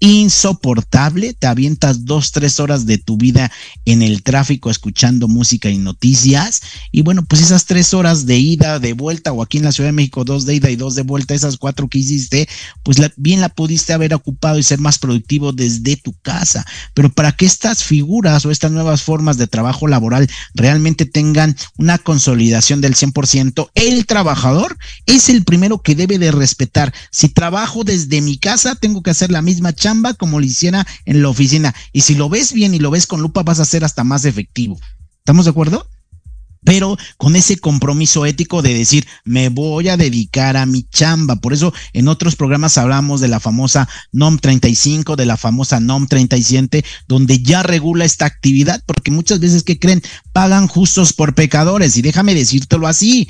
insoportable, te avientas dos, tres horas de tu vida en el tráfico escuchando música y noticias, y bueno, pues esas tres horas de ida, de vuelta, o aquí en la Ciudad de México, dos de ida y dos de vuelta, esas cuatro que hiciste, pues bien la pudiste haber ocupado y ser más productivo desde tu casa, pero para que estas figuras o estas nuevas formas de trabajo laboral realmente tengan una consolidación del 100%, el trabajador es el primero que debe de respetar. Si trabajo desde mi casa, tengo que hacer la misma charla como lo hiciera en la oficina. Y si lo ves bien y lo ves con lupa, vas a ser hasta más efectivo. ¿Estamos de acuerdo? pero con ese compromiso ético de decir, me voy a dedicar a mi chamba. Por eso en otros programas hablamos de la famosa NOM 35, de la famosa NOM 37, donde ya regula esta actividad, porque muchas veces que creen, pagan justos por pecadores. Y déjame decírtelo así,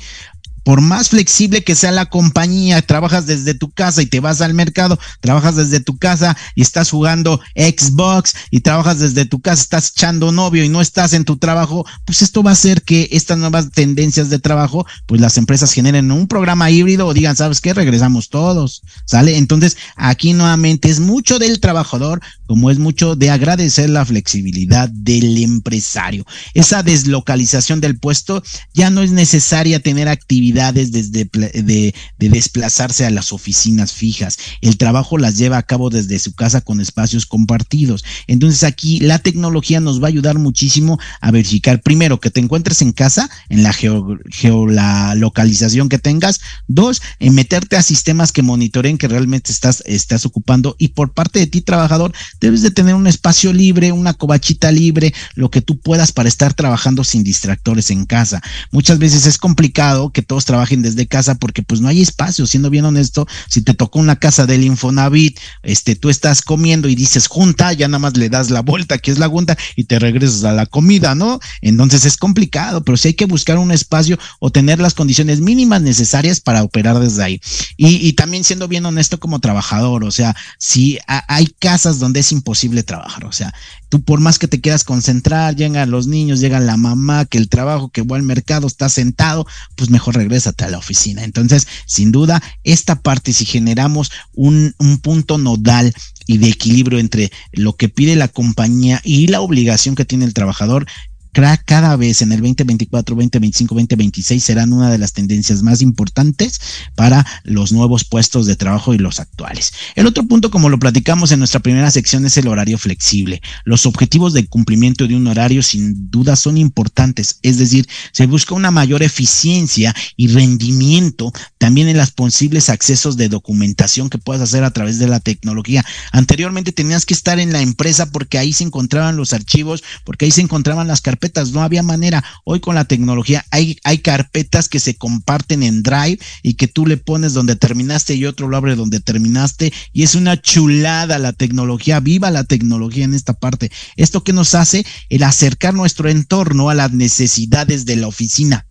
por más flexible que sea la compañía, trabajas desde tu casa y te vas al mercado, trabajas desde tu casa y estás jugando Xbox y trabajas desde tu casa, estás echando novio y no estás en tu trabajo, pues esto va a hacer que estas nuevas tendencias de trabajo, pues las empresas generen un programa híbrido o digan, ¿sabes qué? Regresamos todos, ¿sale? Entonces, aquí nuevamente es mucho del trabajador como es mucho de agradecer la flexibilidad del empresario. Esa deslocalización del puesto ya no es necesaria tener actividad desde de, desplazarse a las oficinas fijas. El trabajo las lleva a cabo desde su casa con espacios compartidos. Entonces aquí la tecnología nos va a ayudar muchísimo a verificar primero que te encuentres en casa, en la geolocalización que tengas. Dos, en meterte a sistemas que monitoreen que realmente estás, estás ocupando. Y por parte de ti, trabajador, debes de tener un espacio libre, una cobachita libre, lo que tú puedas para estar trabajando sin distractores en casa. Muchas veces es complicado que todos trabajen desde casa porque pues no hay espacio, siendo bien honesto, si te tocó una casa del Infonavit, este, tú estás comiendo y dices junta, ya nada más le das la vuelta, que es la junta, y te regresas a la comida, ¿no? Entonces es complicado, pero sí hay que buscar un espacio o tener las condiciones mínimas necesarias para operar desde ahí. Y, y también siendo bien honesto como trabajador, o sea, si hay casas donde es imposible trabajar, o sea, tú por más que te quieras concentrar, llegan los niños, llega la mamá, que el trabajo, que va al mercado, está sentado, pues mejor regrésate a la oficina. Entonces, sin duda, esta parte, si generamos un, un punto nodal y de equilibrio entre lo que pide la compañía y la obligación que tiene el trabajador, cada vez en el 2024, 2025, 2026 serán una de las tendencias más importantes para los nuevos puestos de trabajo y los actuales. El otro punto, como lo platicamos en nuestra primera sección, es el horario flexible. Los objetivos de cumplimiento de un horario sin duda son importantes, es decir, se busca una mayor eficiencia y rendimiento también en los posibles accesos de documentación que puedas hacer a través de la tecnología. Anteriormente tenías que estar en la empresa porque ahí se encontraban los archivos, porque ahí se encontraban las carpetas no había manera. Hoy con la tecnología hay, hay carpetas que se comparten en Drive y que tú le pones donde terminaste y otro lo abre donde terminaste y es una chulada la tecnología, viva la tecnología en esta parte. Esto que nos hace el acercar nuestro entorno a las necesidades de la oficina.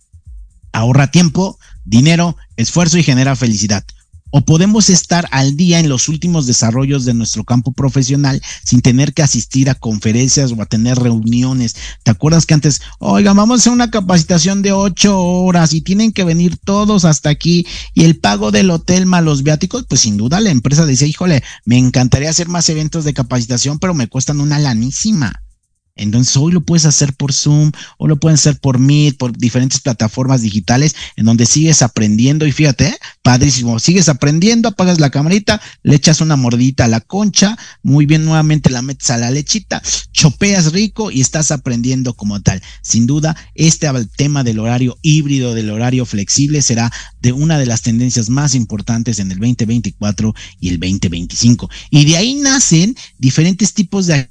Ahorra tiempo, dinero, esfuerzo y genera felicidad o podemos estar al día en los últimos desarrollos de nuestro campo profesional sin tener que asistir a conferencias o a tener reuniones. ¿Te acuerdas que antes, oiga, vamos a hacer una capacitación de ocho horas y tienen que venir todos hasta aquí y el pago del hotel más los viáticos? Pues sin duda la empresa dice, híjole, me encantaría hacer más eventos de capacitación, pero me cuestan una lanísima. Entonces hoy lo puedes hacer por Zoom o lo pueden hacer por Meet, por diferentes plataformas digitales en donde sigues aprendiendo y fíjate, ¿eh? padrísimo, sigues aprendiendo, apagas la camarita, le echas una mordita a la concha, muy bien nuevamente la metes a la lechita, chopeas rico y estás aprendiendo como tal. Sin duda, este tema del horario híbrido, del horario flexible será de una de las tendencias más importantes en el 2024 y el 2025. Y de ahí nacen diferentes tipos de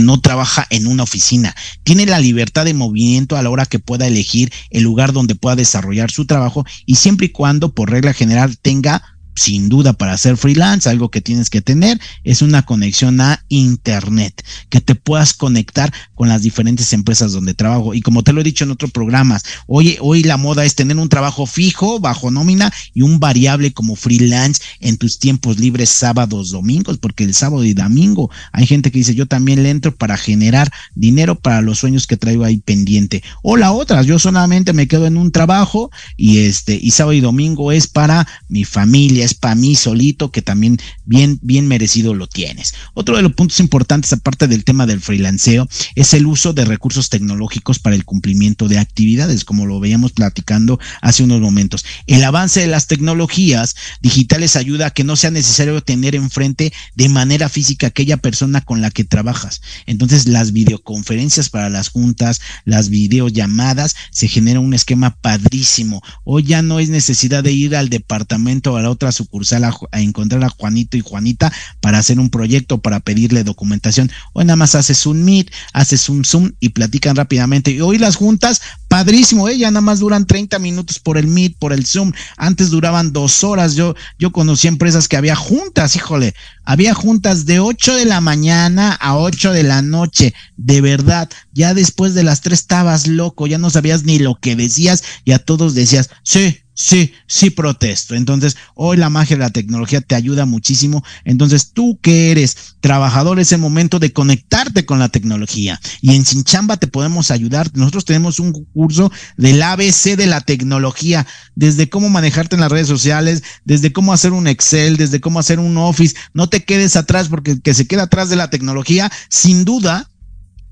no trabaja en una oficina. Tiene la libertad de movimiento a la hora que pueda elegir el lugar donde pueda desarrollar su trabajo y siempre y cuando, por regla general, tenga sin duda para hacer freelance, algo que tienes que tener es una conexión a internet, que te puedas conectar con las diferentes empresas donde trabajo. Y como te lo he dicho en otros programas, hoy, hoy la moda es tener un trabajo fijo, bajo nómina y un variable como freelance en tus tiempos libres sábados, domingos, porque el sábado y domingo hay gente que dice yo también le entro para generar dinero para los sueños que traigo ahí pendiente. O la otra, yo solamente me quedo en un trabajo y este, y sábado y domingo es para mi familia, para mí solito, que también bien, bien merecido lo tienes. Otro de los puntos importantes, aparte del tema del freelanceo, es el uso de recursos tecnológicos para el cumplimiento de actividades, como lo veíamos platicando hace unos momentos. El avance de las tecnologías digitales ayuda a que no sea necesario tener enfrente de manera física aquella persona con la que trabajas. Entonces, las videoconferencias para las juntas, las videollamadas, se genera un esquema padrísimo. Hoy ya no es necesidad de ir al departamento o a la otra sucursal a, encontrar a Juanito y Juanita para hacer un proyecto, para pedirle documentación. Hoy nada más haces un Meet, haces un Zoom y platican rápidamente. Y hoy las juntas, padrísimo, ¿eh? ya nada más duran 30 minutos por el Meet, por el Zoom. Antes duraban dos horas. Yo, yo conocí empresas que había juntas, híjole, había juntas de 8 de la mañana a 8 de la noche. De verdad, ya después de las tres estabas loco, ya no sabías ni lo que decías y a todos decías, sí, sí, sí protesto. Entonces, hoy la magia de la tecnología te ayuda muchísimo. Entonces, tú que eres trabajador, es el momento de conectarte con la tecnología. Y en Sinchamba te podemos ayudar. Nosotros tenemos un curso del ABC de la tecnología, desde cómo manejarte en las redes sociales, desde cómo hacer un Excel, desde cómo hacer un Office. No te quedes atrás porque el que se queda atrás de la tecnología, sin duda,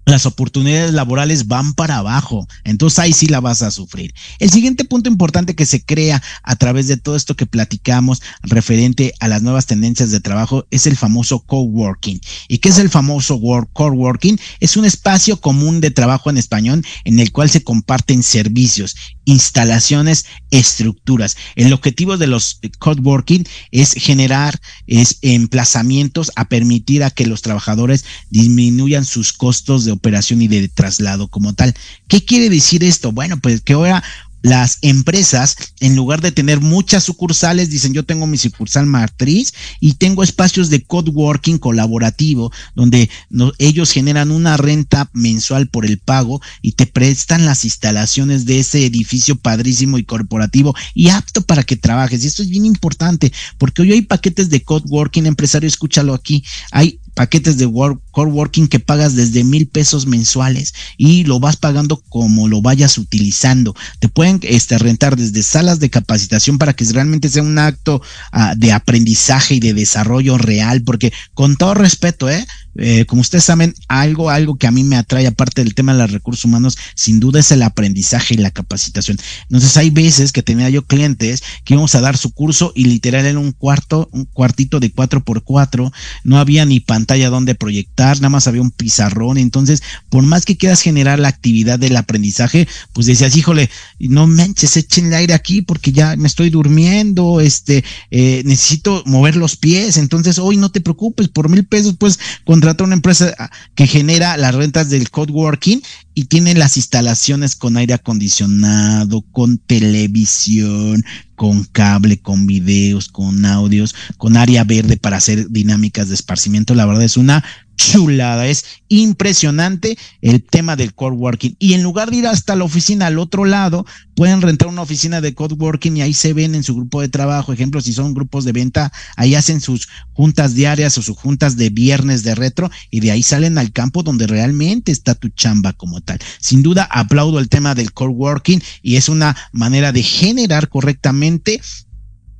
las oportunidades laborales van para abajo. Entonces ahí sí la vas a sufrir. El siguiente punto importante que se crea a través de todo esto que platicamos referente a las nuevas tendencias de trabajo es el famoso coworking. ¿Y qué es el famoso coworking? Es un espacio común de trabajo en español en el cual se comparten servicios, instalaciones, estructuras. El objetivo de los coworking es generar es emplazamientos a permitir a que los trabajadores disminuyan sus costos de operación y de traslado como tal. ¿Qué quiere decir esto? Bueno, pues que ahora las empresas, en lugar de tener muchas sucursales, dicen yo tengo mi sucursal matriz y tengo espacios de coworking colaborativo donde ellos generan una renta mensual por el pago y te prestan las instalaciones de ese edificio padrísimo y corporativo y apto para que trabajes. Y esto es bien importante porque hoy hay paquetes de coworking, empresario, escúchalo aquí, hay paquetes de work, core working que pagas desde mil pesos mensuales y lo vas pagando como lo vayas utilizando. Te pueden este, rentar desde salas de capacitación para que realmente sea un acto uh, de aprendizaje y de desarrollo real, porque con todo respeto, ¿eh? Eh, como ustedes saben, algo, algo que a mí me atrae, aparte del tema de los recursos humanos, sin duda es el aprendizaje y la capacitación. Entonces, hay veces que tenía yo clientes que íbamos a dar su curso y literal era un cuarto, un cuartito de cuatro por cuatro, no había ni pantalla donde proyectar, nada más había un pizarrón. Entonces, por más que quieras generar la actividad del aprendizaje, pues decías, híjole, no manches, echen el aire aquí porque ya me estoy durmiendo, este, eh, necesito mover los pies. Entonces, hoy no te preocupes, por mil pesos, pues, contrata una empresa que genera las rentas del coworking y tiene las instalaciones con aire acondicionado, con televisión, con cable, con videos, con audios, con área verde para hacer dinámicas de esparcimiento. La verdad es una chulada, es impresionante el tema del coworking. Y en lugar de ir hasta la oficina al otro lado, pueden rentar una oficina de coworking y ahí se ven en su grupo de trabajo. Ejemplo, si son grupos de venta, ahí hacen sus juntas diarias o sus juntas de viernes de retro y de ahí salen al campo donde realmente está tu chamba como tal. Sin duda, aplaudo el tema del coworking y es una manera de generar correctamente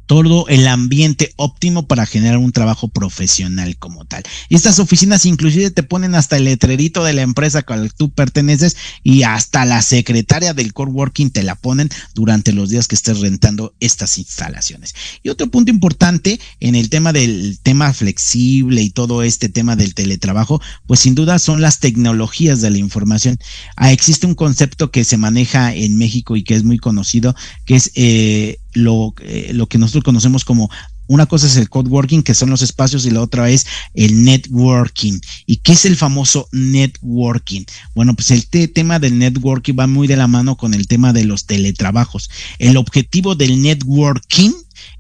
todo el ambiente óptimo para generar un trabajo profesional como tal. Estas oficinas inclusive te ponen hasta el letrerito de la empresa a la que tú perteneces y hasta la secretaria del coworking te la ponen durante los días que estés rentando estas instalaciones. Y otro punto importante en el tema del tema flexible y todo este tema del teletrabajo, pues sin duda son las tecnologías de la información. Ah, existe un concepto que se maneja en México y que es muy conocido, que es eh, lo, eh, lo que nosotros conocemos como una cosa es el coworking, que son los espacios, y la otra es el networking. ¿Y qué es el famoso networking? Bueno, pues el tema del networking va muy de la mano con el tema de los teletrabajos. El objetivo del networking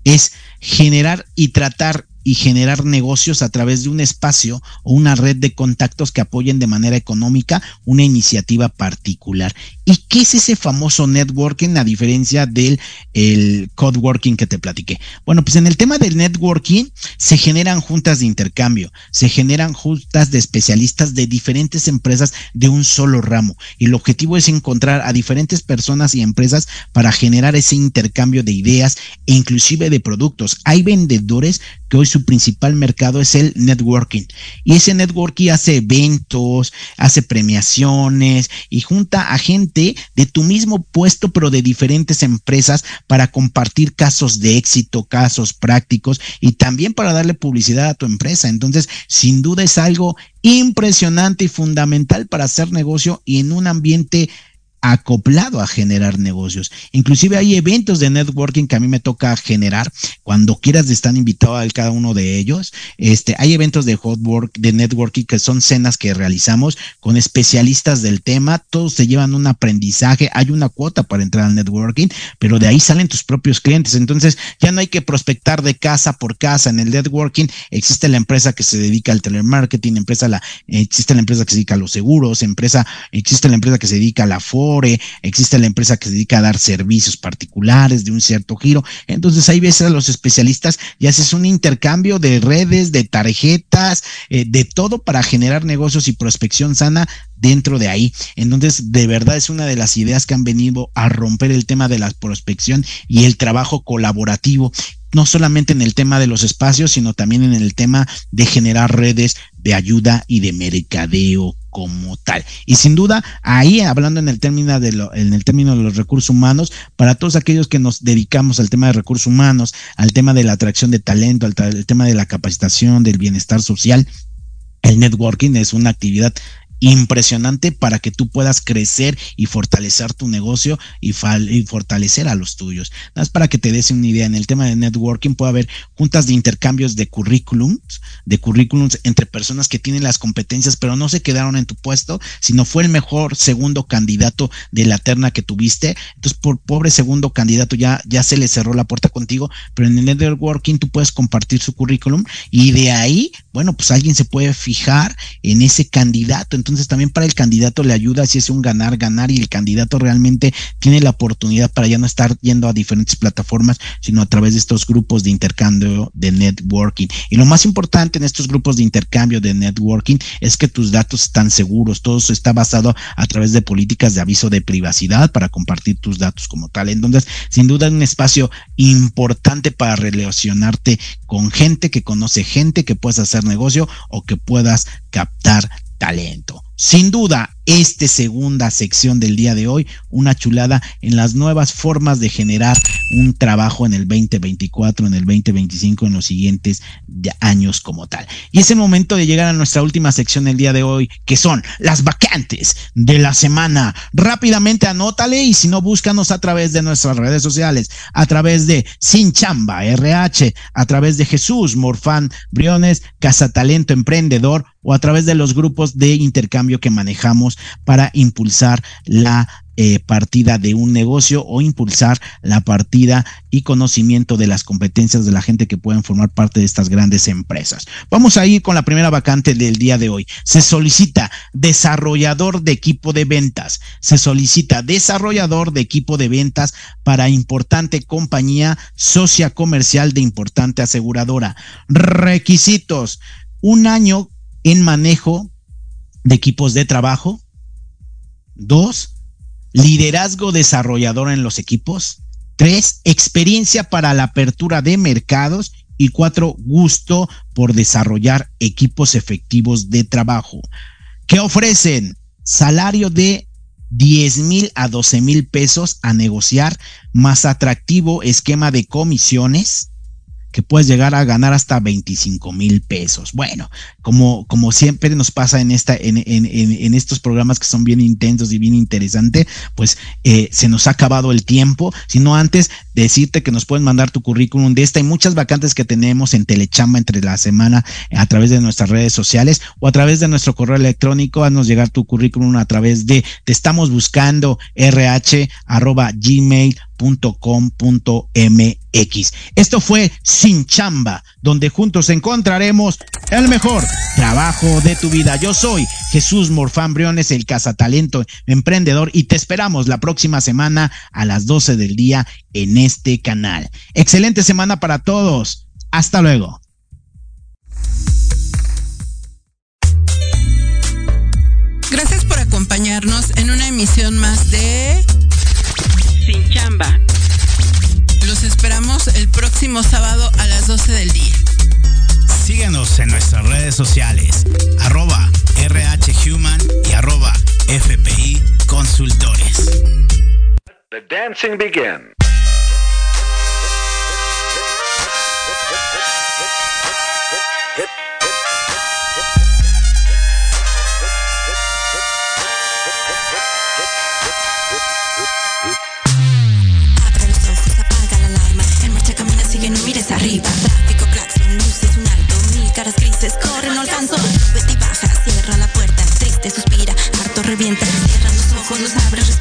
es generar y tratar y generar negocios a través de un espacio o una red de contactos que apoyen de manera económica una iniciativa particular. ¿Y qué es ese famoso networking a diferencia del el code working que te platiqué? Bueno, pues en el tema del networking se generan juntas de intercambio, se generan juntas de especialistas de diferentes empresas de un solo ramo y el objetivo es encontrar a diferentes personas y empresas para generar ese intercambio de ideas e inclusive de productos. Hay vendedores que hoy su principal mercado es el networking. Y ese networking hace eventos, hace premiaciones y junta a gente de tu mismo puesto, pero de diferentes empresas para compartir casos de éxito, casos prácticos y también para darle publicidad a tu empresa. Entonces, sin duda es algo impresionante y fundamental para hacer negocio y en un ambiente acoplado a generar negocios. Inclusive hay eventos de networking que a mí me toca generar. Cuando quieras están invitados a cada uno de ellos. Este, hay eventos de hot work, de networking que son cenas que realizamos con especialistas del tema. Todos te llevan un aprendizaje. Hay una cuota para entrar al networking, pero de ahí salen tus propios clientes. Entonces ya no hay que prospectar de casa por casa. En el networking existe la empresa que se dedica al telemarketing, empresa la, existe la empresa que se dedica a los seguros, empresa, existe la empresa que se dedica a la existe la empresa que se dedica a dar servicios particulares de un cierto giro. Entonces ahí ves a los especialistas y haces un intercambio de redes, de tarjetas, eh, de todo para generar negocios y prospección sana dentro de ahí. Entonces, de verdad es una de las ideas que han venido a romper el tema de la prospección y el trabajo colaborativo no solamente en el tema de los espacios, sino también en el tema de generar redes de ayuda y de mercadeo como tal. Y sin duda, ahí hablando en el término de en el término de los recursos humanos, para todos aquellos que nos dedicamos al tema de recursos humanos, al tema de la atracción de talento, al, al tema de la capacitación, del bienestar social, el networking es una actividad impresionante para que tú puedas crecer y fortalecer tu negocio y, fortalecer a los tuyos. Nada más para que te des una idea, en el tema de networking puede haber juntas de intercambios de currículums, de currículums entre personas que tienen las competencias, pero no se quedaron en tu puesto, sino fue el mejor segundo candidato de la terna que tuviste. Entonces, por pobre segundo candidato ya, ya se le cerró la puerta contigo, pero en el networking tú puedes compartir su currículum y de ahí, bueno, pues alguien se puede fijar en ese candidato. Entonces también para el candidato le ayuda si es un ganar, ganar y el candidato realmente tiene la oportunidad para ya no estar yendo a diferentes plataformas, sino a través de estos grupos de intercambio de networking. Y lo más importante en estos grupos de intercambio de networking es que tus datos están seguros, todo eso está basado a través de políticas de aviso de privacidad para compartir tus datos como tal. Entonces, sin duda es un espacio importante para relacionarte con gente que conoce gente que puedas hacer negocio o que puedas captar talento. Sin duda, esta segunda sección del día de hoy, una chulada en las nuevas formas de generar un trabajo en el 2024, en el 2025, en los siguientes años como tal. Y es el momento de llegar a nuestra última sección del día de hoy, que son las vacantes de la semana. Rápidamente anótale y si no, búscanos a través de nuestras redes sociales, a través de Sin Chamba RH, a través de Jesús Morfán Briones, Casa Talento Emprendedor o a través de los grupos de intercambio que manejamos para impulsar la eh, partida de un negocio o impulsar la partida y conocimiento de las competencias de la gente que pueden formar parte de estas grandes empresas. Vamos a ir con la primera vacante del día de hoy. Se solicita desarrollador de equipo de ventas. Se solicita desarrollador de equipo de ventas para importante compañía socia comercial de importante aseguradora. Requisitos. Un año en manejo de equipos de trabajo. Dos, liderazgo desarrollador en los equipos. Tres, experiencia para la apertura de mercados. Y cuatro, gusto por desarrollar equipos efectivos de trabajo. ¿Qué ofrecen? Salario de 10 mil a 12 mil pesos a negociar, más atractivo esquema de comisiones que puedes llegar a ganar hasta 25 mil pesos. Bueno, como, como siempre nos pasa en, esta, en, en, en, estos programas que son bien intensos y bien interesantes, pues eh, se nos ha acabado el tiempo, sino antes decirte que nos pueden mandar tu currículum de esta y muchas vacantes que tenemos en Telechamba entre la semana a través de nuestras redes sociales o a través de nuestro correo electrónico, haznos llegar tu currículum a través de te estamos buscando rh arroba gmail www.chamba.com.mx. Esto fue Sin Chamba, donde juntos encontraremos el mejor trabajo de tu vida. Yo soy Jesús Morfán Briones, el cazatalento emprendedor, y te esperamos la próxima semana a las 12 del día en este canal. Excelente semana para todos. Hasta luego. Gracias por acompañarnos en una emisión más de Sin Chamba. Los esperamos el próximo sábado a las 12 del día. Síguenos en nuestras redes sociales, arroba rhuman y arroba fpi consultores. The dancing begins. Revienta. Cierra los ojos, los abre, respira.